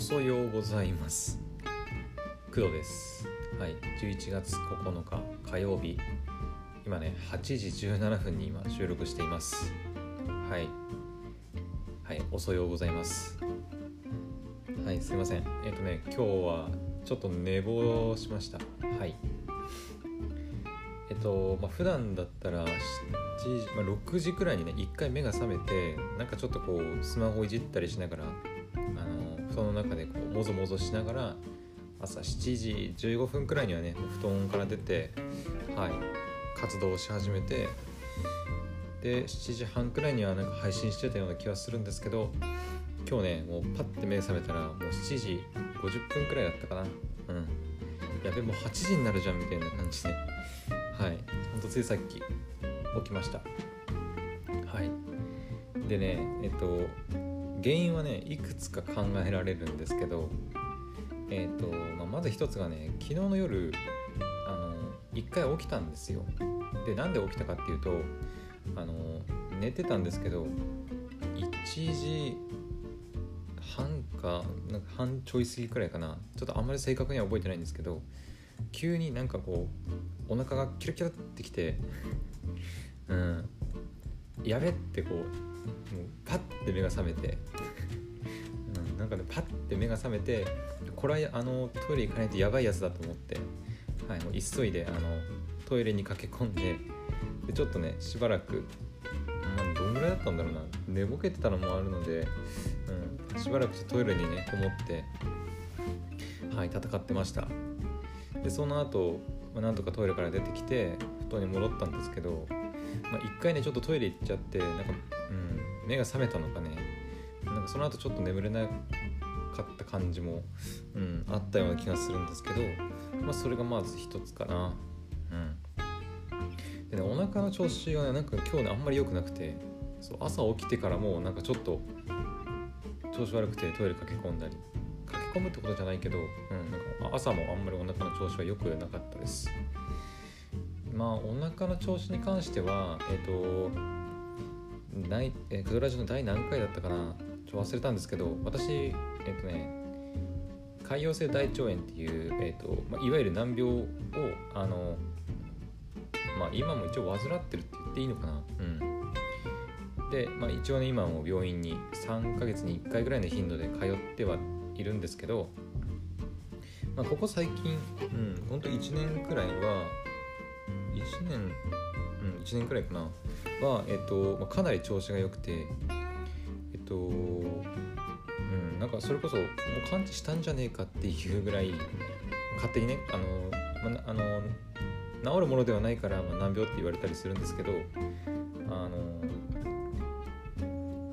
遅ようございます。工藤です。はい。11月9日火曜日。今ね8時17分に今収録しています。はい。はい。遅ようございます。はい。すいません。えっ、とね今日はちょっと寝坊しました。はい。えっとまあ普段だったら7時、まあ、6時くらいにね1回目が覚めてなんかちょっとこうスマホいじったりしながらあの布団の中でこうもぞもぞしながら朝7時15分くらいにはね布団から出てはい活動をし始めてで7時半くらいにはなんか配信してたような気はするんですけど今日ねもうパッて目覚めたらもう7時50分くらいだったかな。うん。やべもう8時になるじゃんみたいな感じで。はい。ほんとついさっき起きました。はい。でねえっと原因はねいくつか考えられるんですけどえっ、と、まあ、まず一つがね昨日の夜あの一回起きたんですよ。でなんで起きたかっていうとあの寝てたんですけど1時半かなんか半ちょい過ぎくらいかな。ちょっとあんまり正確には覚えてないんですけど急になんかこうお腹がキラキラってきてうんやべってこうもうパッて目が覚めて、うん、なんかねパッて目が覚めてこれはあのトイレ行かないとやばいやつだと思って、はい、もう急いであのトイレに駆け込んででちょっとねしばらく、まあ、どんぐらいだったんだろうな寝ぼけてたのもあるので、うん、しばらくトイレにねこもってはい戦ってました。でその後、まあ、なんとかトイレから出てきて布団に戻ったんですけどまあ、1回ねちょっとトイレ行っちゃってなんか、うん、目が覚めたのかね。なんかその後ちょっと眠れなかった感じも、うん、あったような気がするんですけど、まあ、それがまず一つかな。うん。でねお腹の調子がねなんか今日ねあんまり良くなくてそう朝起きてからもうなんかちょっと調子悪くてトイレ駆け込んだり駆け込むってことじゃないけど、うん、なんか朝もあんまりお腹の調子は良くなかったです。まあお腹の調子に関してはえっ、ー、とないえー、クドラジの第何回だったかな？ちょ忘れたんですけど私えっ、ー、とね潰瘍性大腸炎っていう、えーとまあ、いわゆる難病をあのまあ今も一応患ってるって言っていいのかな？うん。で、まあ、一応ね今も病院に3ヶ月に1回ぐらいの頻度で通ってはいるんですけど、まあ、ここ最近うんほんと1年くらいは1年うん1年くらいかな。は、えっとまあ、かなり調子が良くてえっとうんなんかそれこそもう完治したんじゃねえかっていうぐらい勝手にねあの、まあ、あの治るものではないから、まあ、難病って言われたりするんですけどあの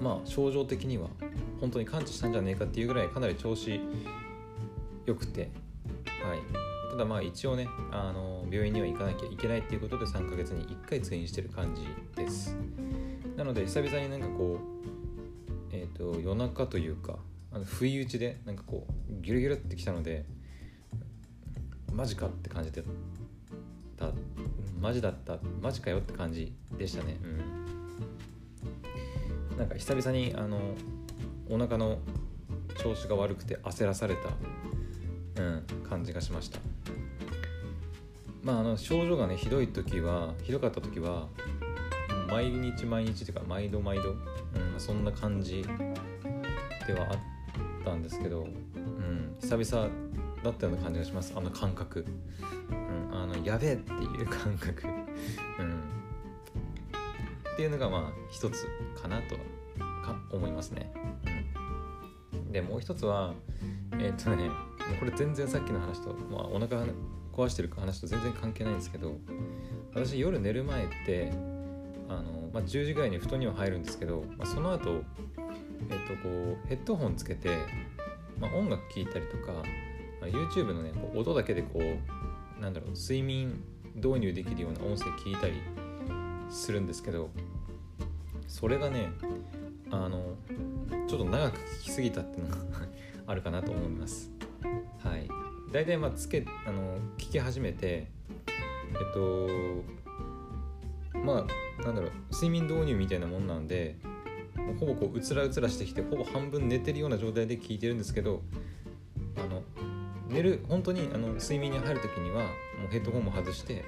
まあ症状的には本当に完治したんじゃねえかっていうぐらいかなり調子良くてはい。ただまあ一応ねあの病院には行かなきゃいけないっていうことで3ヶ月に1回通院してる感じです。なので久々になんかこうえっ、ー、と夜中というかあの不意打ちでなんかこうギュルギュルってきたのでマジかって感じでた。マジだった。マジかよって感じでしたね。うん。なんか久々にあのお腹の調子が悪くて焦らされた、うん、感じがしました。まあ、あの症状がねひどい時はひどかった時は毎日毎日というか毎度毎度、うん、そんな感じではあったんですけど、うん、久々だったような感じがします。あの感覚、うん、あのやべえっていう感覚、うん、っていうのがまあ一つかなとか思いますね、うん、でもう一つはえー、っとねこれ全然さっきの話と、まあ、お腹壊してる話と全然関係ないんですけど私夜寝る前ってあの、まあ、10時ぐらいに布団には入るんですけど、まあ、その後、えっとこうヘッドホンつけて、まあ、音楽聴いたりとか、まあ、YouTube のねこう音だけでこうなんだろう睡眠導入できるような音声聞いたりするんですけどそれがねあのちょっと長く聞きすぎたっていうのが あるかなと思います。大体まあつけあの聞き始めてえっとまあなんだろう睡眠導入みたいなもんなんでほぼこううつらうつらしてきてほぼ半分寝てるような状態で聞いてるんですけどあの寝る本当にあの睡眠に入る時にはもうヘッドホンも外して、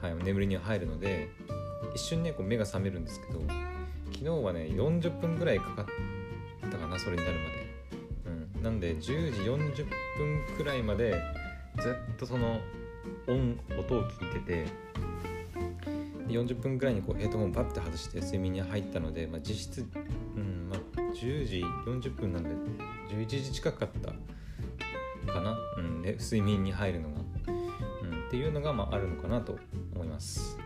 はい、眠りに入るので一瞬ねこう目が覚めるんですけど昨日はね40分ぐらいかかったかなそれになるまで、うん、なんで10時40 10分くらいまでずっとその音音を聞いてて40分くらいにこうヘッドホンバッて外して睡眠に入ったので、まあ、実質、うんまあ、10時40分なんで11時近かったかな、うんね、睡眠に入るのが、うん、っていうのがまああるのかなと思います。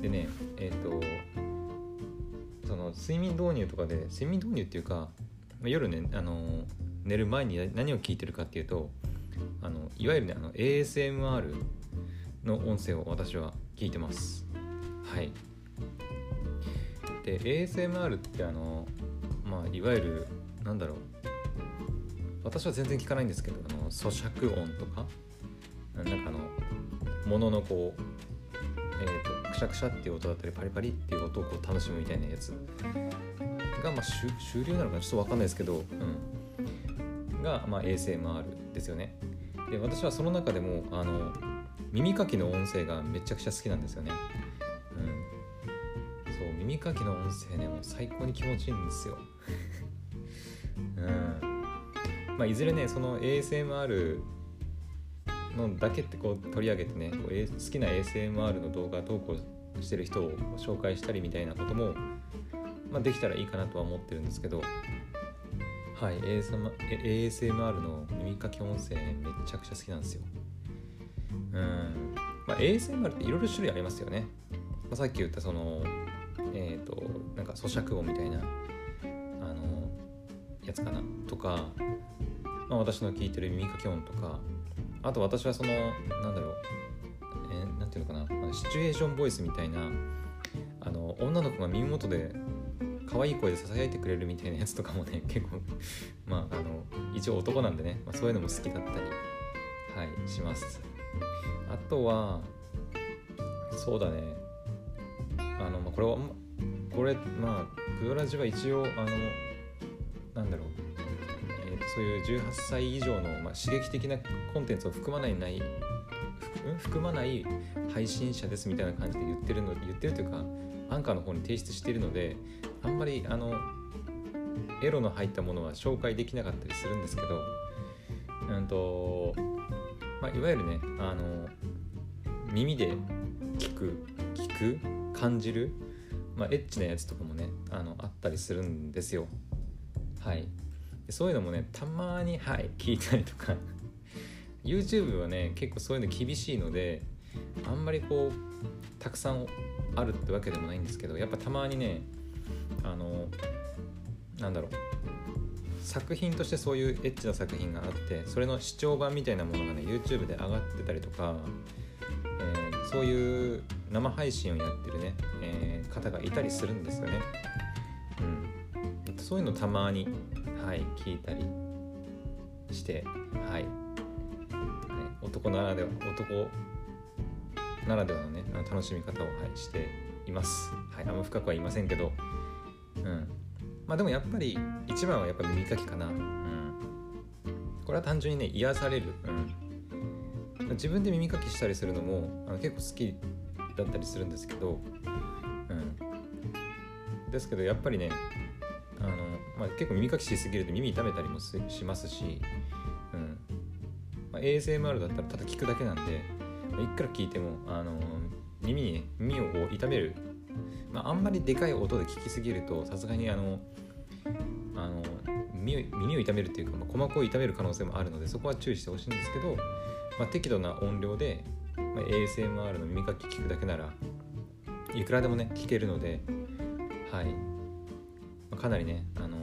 でねえっ、ー、とその睡眠導入とかで睡眠導入っていうか、夜ねあの寝る前に何を聞いてるかっていうとあのいわゆるねあの ASMR の音声を私は聞いてます。はい。で ASMR ってあのまあいわゆるなんだろう。私は全然聞かないんですけどあの咀嚼音とか。なんかあの物のこうえーと、くしゃくしゃっていう音だったりパリパリっていう音をこう楽しむみたいなやつが、まあ、終了なのかちょっと分かんないですけど、うん、が、まあ、ASMR ですよね。で私はその中でもあの耳かきの音声がめちゃくちゃ好きなんですよね、うん、そう耳かきの音声ねもう最高に気持ちいいんですよ。うん。まあ、いずれねその ASMR のだけってこう取り上げてねこう、好きな ASMR の動画投稿してる人を紹介したりみたいなことも、まあ、できたらいいかなとは思ってるんですけどはい ASMR, ASMR の耳かき音声、めちゃくちゃ好きなんですよ。うん。まあ ASMR っていろいろ種類ありますよね、まあ、さっき言ったそのえっ、ー、となんか咀嚼音みたいなあのやつかな。とか、まあ、私の聞いてる耳かき音とか。あと私はそのなんだろう。えー、なんていうのかな。シチュエーションボイスみたいなあの女の子が耳元で可愛い声でささやいてくれるみたいなやつとかもね 結構まああの一応男なんでね、まあ、そういうのも好きだったりはいします。あとはそうだね。あの、まあ、これはこれまあクドラジは一応あのなんだろう。そういう18歳以上の、まあ、刺激的なコンテンツを含まないない含まない配信者ですみたいな感じで言ってるの言ってるというかアンカーの方に提出しているのであんまりあのエロの入ったものは紹介できなかったりするんですけど、うんとまあ、いわゆるねあの耳で聞く聞く感じる、まあ、エッチなやつとかもねあのあったりするんですよ。はい。そういうのもねたまにはい聞いたりとか。YouTube はね結構そういうの厳しいのであんまりこうたくさんあるってわけでもないんですけどやっぱたまにねあのなんだろう。作品としてそういうエッチな作品があってそれの視聴版みたいなものがね YouTube で上がってたりとか、えー、そういう生配信をやってるね、えー、方がいたりするんですよね。うん、そういうのたまにはい、聞いたりして、はい、はい、男ならでは男ならではのね楽しみ方を、はい、しています、はい、あんま深くは言いませんけど、まあ、でもやっぱり一番はやっぱ耳かきかな、うん、これは単純にね癒される、うん、自分で耳かきしたりするのもあの結構好きだったりするんですけど、うん、ですけどやっぱりねあのまあ、結構耳かきしすぎると耳痛めたりもしますし、うん。まあ、ASMR だったらただ聞くだけなんで、まあ、いくら聞いてもあの耳に、耳をこう痛める、まあ、あんまりでかい音で聞きすぎるとさすがにあの耳耳を痛めるっていうか、まあ、鼓膜を痛める可能性もあるのでそこは注意してほしいんですけど、まあ、適度な音量で、まあ、ASMR の耳かき聞くだけならいくらでもね聞けるのではい、ま、かなりねあの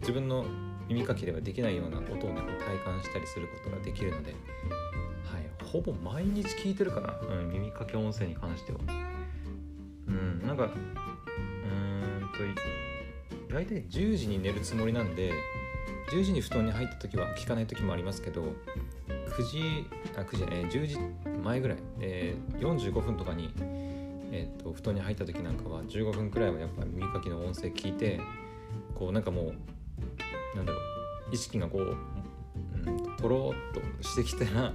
自分の耳かきではできないような音をね体感したりすることができるので、はい、ほぼ毎日聞いてるかな、うん、耳かけ音声に関しては。うんなんかうーんと大体10時に寝るつもりなんで10時に布団に入った時は聞かない時もありますけど9時あ9時え、10時前ぐらい、えー、45分とかに、えーと布団に入った時なんかは15分くらいはやっぱ耳かきの音声聞いてこうなんかもうなんだろう意識がこう、うんとろっとしてきたら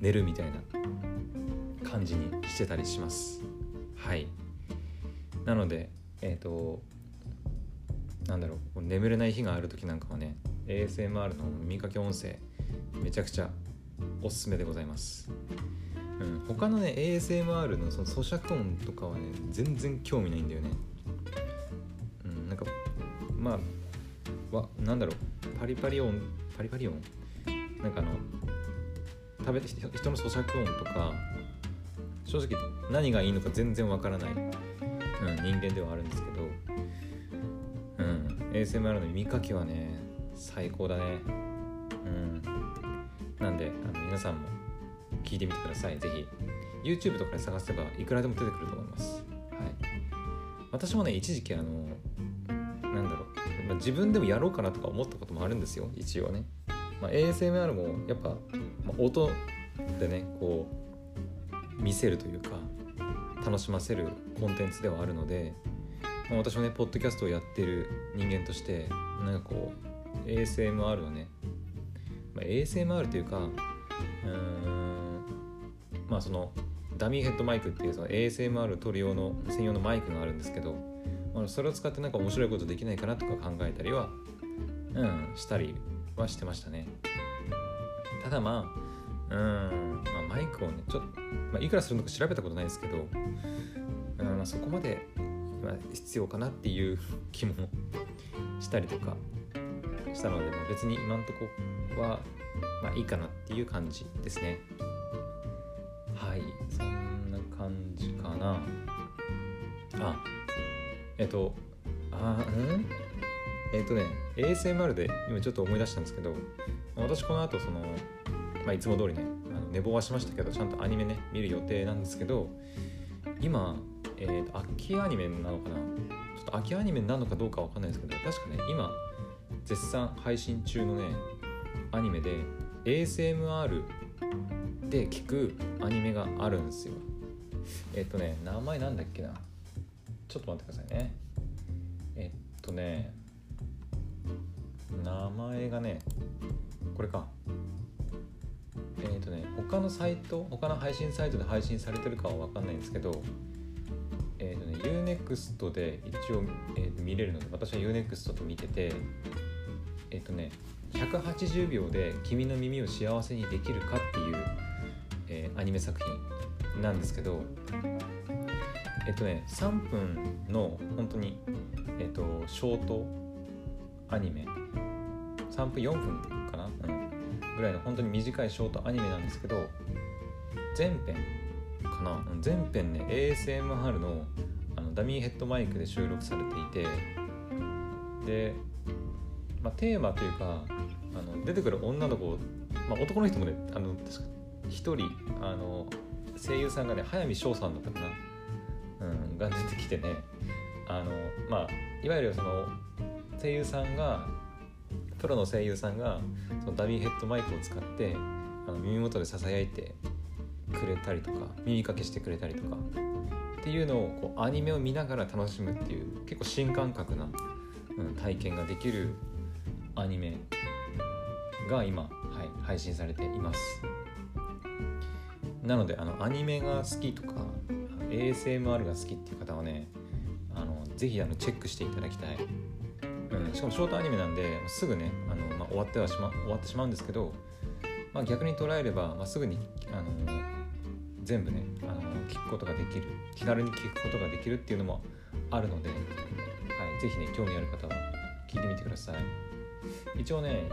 寝るみたいな感じにしてたりします。はい。なのでえっ、ー、となんだろう眠れない日がある時なんかはね ASMR の耳かけ音声めちゃくちゃおすすめでございます、うん、他のね ASMR のその咀嚼音とかはね全然興味ないんだよね。うんなんかまあわなんだろうパリパリ音パリパリ音？なんかあの食べて人の咀嚼音とか正直何がいいのか全然わからない、うん、人間ではあるんですけど、ASMR の耳かきはね最高だね。うん。なんであの皆さんも聞いてみてください。ぜひ。YouTube とかで探せばいくらでも出てくると思います。はい。私もね一時期あのなんだろう、まあ、自分でもやろうかなとか思ったこともあるんですよ。一応ね、まあ、ASMR もやっぱ、まあ、音でねこう見せるというか楽しませるコンテンツではあるので、まあ、私はねポッドキャストをやってる人間としてなんかこう ASMR をね、まあ、ASMR というかうーんまあそのダミーヘッドマイクっていうその ASMR を撮る用の専用のマイクがあるんですけど、まあ、それを使ってなんか面白いことできないかなとか考えたりは、うん、したりはしてましたね。ただまあうん、まあ、マイクをねちょっと、まあ、いくらするのか調べたことないですけど、うんまあ、そこまで、まあ、必要かなっていう気もしたりとかしたので、まあ、別に今んとこは、まあ、いいかなっていう感じですね。はいそんな感じかな。あえっとあうん？えっとね ASMR で今ちょっと思い出したんですけど私この後そのまあ、いつも通りねあの寝坊はしましたけどちゃんとアニメね見る予定なんですけど今、えーと、秋アニメなのかな？ちょっと秋アニメなのかどうかわかんないですけど確かね今絶賛配信中のねアニメで ASMR で聞くアニメがあるんですよ。えっ、ー、とね名前なんだっけな？ちょっと待ってくださいね。えっとね名前がねこれか。えっ、ー、とね他のサイト他の配信サイトで配信されてるかは分かんないんですけどえ、ー、とね UNEXT で一応、えー、と見れるので私は UNEXT と見ててえっ、ー、とね180秒で「君の耳を幸せにできるか?」っていう、えー、アニメ作品なんですけどえっとね3分の本当にえっとショートアニメ3分4分かな、うん、ぐらいの本当に短いショートアニメなんですけど全編かな全編ね ASMR のあのダミーヘッドマイクで収録されていてで、まあ、テーマというかあの出てくる女の子、まあ、男の人もねあの確か1人あの声優さんがね速水翔さんだったかな、うん、が出てきてねあのまあいわゆるその声優さんがプロの声優さんがそのダミーヘッドマイクを使ってあの耳元でささやいてくれたりとか耳かけしてくれたりとかっていうのをこうアニメを見ながら楽しむっていう結構新感覚な、うん、体験ができるアニメが今、はい、配信されています。なのであのアニメが好きとか ASMR が好きっていう方はねあのぜひあのチェックしていただきたい。うん、しかもショートアニメなんですぐねあの、まあ、終わってはしま終わってしまうんですけど、まあ、逆に捉えれば、まあ、すぐに全部ねあの聞くことができる気軽に聞くことができるっていうのもあるので、はい、ぜひね興味ある方は聞いてみてください。一応ね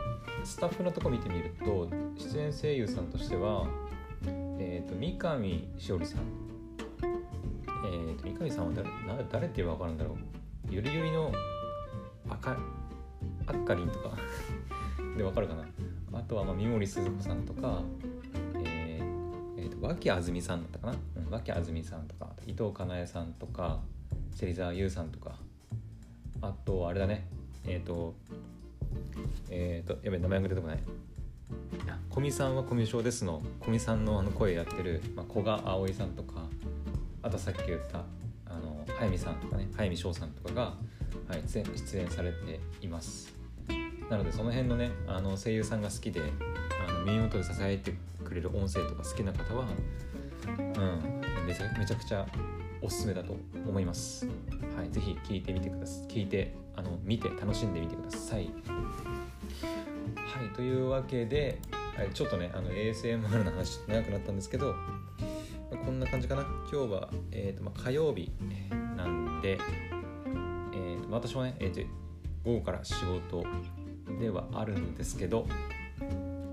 スタッフのとこ見てみると出演声優さんとしては、えーと、三上しおりさん。えーと、三上さんは誰誰って言えば分かるんだろう。ゆりゆりの赤アッカリンとか。でわかるかな。あとはまあ三森鈴子さんとか、脇あずみさんだったかな、うん、脇あずみさんとか伊藤かなえさんとか芹沢優さんとかあとあれだねえっ、ー、とえっ、ー、とやべ名前が出てこない。古見さんはコミュ障ですの古見さんのあの声やってる、まあ、古賀葵さんとかあとさっき言ったあの早見さんとかね早見翔さんとかがはい、出演されています。なのでその辺のねあの声優さんが好きで耳元で支えてくれる音声とか好きな方は、うん、めちゃめちゃくちゃおすすめだと思います。はい、ぜひ聞いてみてください。聞いて、あの見て楽しんでみてください。はい、というわけで、ちょっとね、あの ASMR の話長くなったんですけど、こんな感じかな。今日は、えーとまあ、火曜日なんで、えーと、私もね、えーと、午後から仕事ではあるんですけど、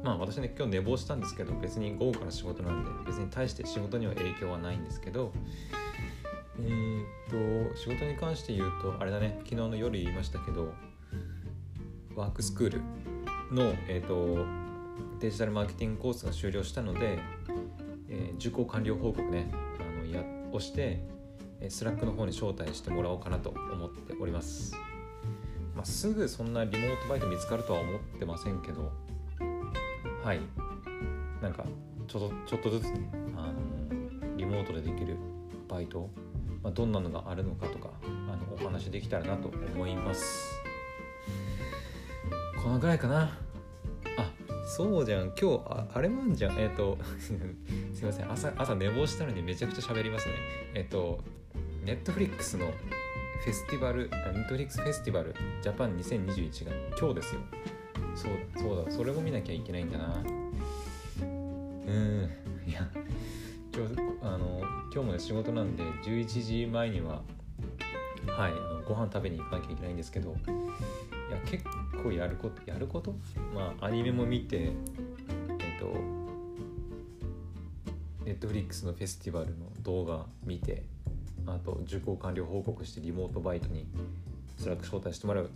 まあ私ね今日寝坊したんですけど別に午後から仕事なんで別に対して仕事には影響はないんですけどえー、っと仕事に関して言うとあれだね昨日の夜言いましたけどワークスクールの、えー、っとデジタルマーケティングコースが終了したので、えー、受講完了報告ねあのやをしてスラックの方に招待してもらおうかなと思っております、まあ、すぐそんなリモートバイト見つかるとは思ってませんけどはい。なんかちょっとちょっとずつねあのリモートでできるバイトまあ、どんなのがあるのかとかあのお話できたらなと思います。このぐらいかな。あそうじゃん。今日ああれもんじゃん。えっ、ー、とすいません。朝朝寝坊したのにめちゃくちゃ喋りますね。えっ、ー、とネットフリックスのフェスティバルネットフリックスフェスティバルジャパン2021が今日ですよ。そうそうだそれも見なきゃいけないんだな。うんいや今日あの今日もね仕事なんで11時前にははいご飯食べに行かなきゃいけないんですけどいや結構やることやること？まあアニメも見てえっとネットフリックスのフェスティバルの動画見てあと受講完了報告してリモートバイトにスラック招待してもらう、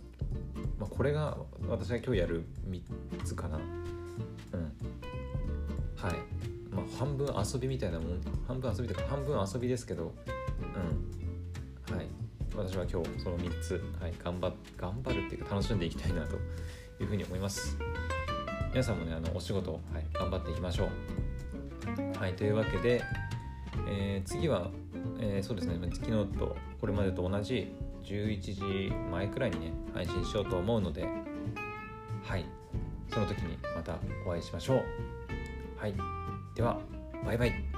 まあ、これが私が今日やる3つかな。うん。はい。まあ、半分遊びみたいなもん。半分遊びとか半分遊びですけど。うん。はい。私は今日その3つ、はい、頑張頑張るっていうか楽しんでいきたいなというふうに思います。皆さんもねあのお仕事、はい、頑張っていきましょう。はい。というわけで、えー、次は、えー、そうですね。昨日とこれまでと同じ11時前くらいにね配信しようと思うのではい。その時にまたお会いしましょう。はい。ではバイバイ。